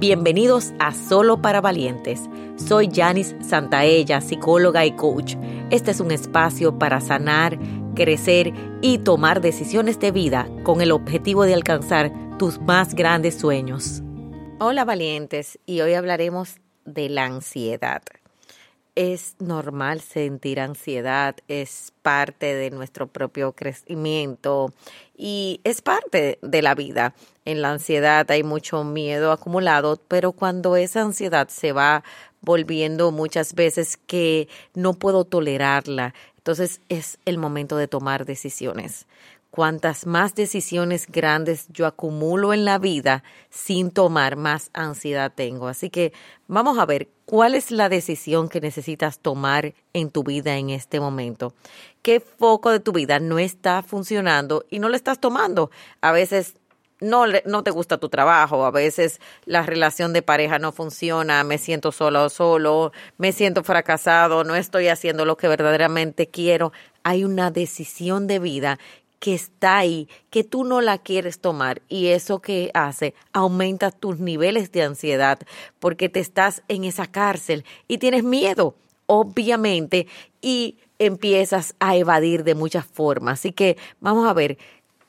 Bienvenidos a Solo para Valientes. Soy Janice Santaella, psicóloga y coach. Este es un espacio para sanar, crecer y tomar decisiones de vida con el objetivo de alcanzar tus más grandes sueños. Hola valientes, y hoy hablaremos de la ansiedad. Es normal sentir ansiedad, es parte de nuestro propio crecimiento y es parte de la vida. En la ansiedad hay mucho miedo acumulado, pero cuando esa ansiedad se va volviendo muchas veces que no puedo tolerarla, entonces es el momento de tomar decisiones. Cuantas más decisiones grandes yo acumulo en la vida sin tomar, más ansiedad tengo. Así que vamos a ver cuál es la decisión que necesitas tomar en tu vida en este momento. ¿Qué foco de tu vida no está funcionando y no lo estás tomando? A veces no, no te gusta tu trabajo, a veces la relación de pareja no funciona, me siento sola o solo, me siento fracasado, no estoy haciendo lo que verdaderamente quiero. Hay una decisión de vida que está ahí, que tú no la quieres tomar y eso que hace aumenta tus niveles de ansiedad porque te estás en esa cárcel y tienes miedo, obviamente, y empiezas a evadir de muchas formas. Así que vamos a ver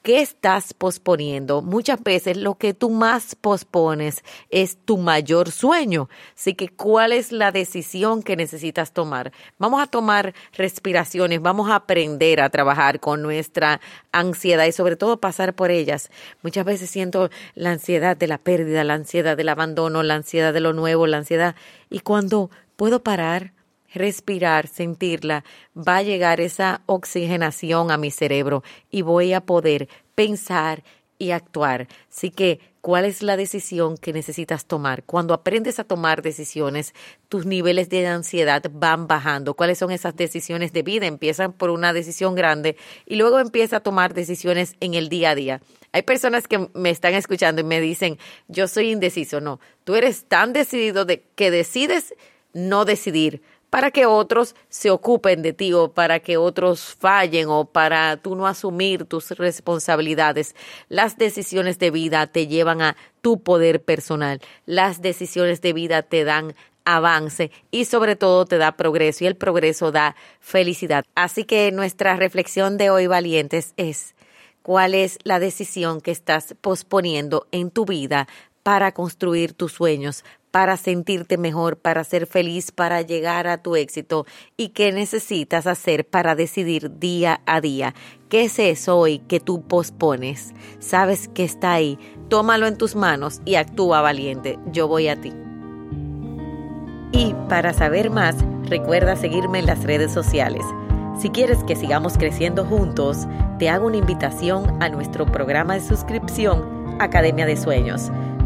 ¿Qué estás posponiendo? Muchas veces lo que tú más pospones es tu mayor sueño. Así que, ¿cuál es la decisión que necesitas tomar? Vamos a tomar respiraciones, vamos a aprender a trabajar con nuestra ansiedad y sobre todo pasar por ellas. Muchas veces siento la ansiedad de la pérdida, la ansiedad del abandono, la ansiedad de lo nuevo, la ansiedad. Y cuando puedo parar, respirar, sentirla, va a llegar esa oxigenación a mi cerebro y voy a poder pensar y actuar. Así que, ¿cuál es la decisión que necesitas tomar? Cuando aprendes a tomar decisiones, tus niveles de ansiedad van bajando. ¿Cuáles son esas decisiones de vida? Empiezan por una decisión grande y luego empieza a tomar decisiones en el día a día. Hay personas que me están escuchando y me dicen, yo soy indeciso. No, tú eres tan decidido de que decides no decidir para que otros se ocupen de ti o para que otros fallen o para tú no asumir tus responsabilidades. Las decisiones de vida te llevan a tu poder personal. Las decisiones de vida te dan avance y sobre todo te da progreso y el progreso da felicidad. Así que nuestra reflexión de hoy, valientes, es cuál es la decisión que estás posponiendo en tu vida para construir tus sueños, para sentirte mejor, para ser feliz, para llegar a tu éxito y qué necesitas hacer para decidir día a día. ¿Qué es eso hoy que tú pospones? Sabes que está ahí. Tómalo en tus manos y actúa valiente. Yo voy a ti. Y para saber más, recuerda seguirme en las redes sociales. Si quieres que sigamos creciendo juntos, te hago una invitación a nuestro programa de suscripción Academia de Sueños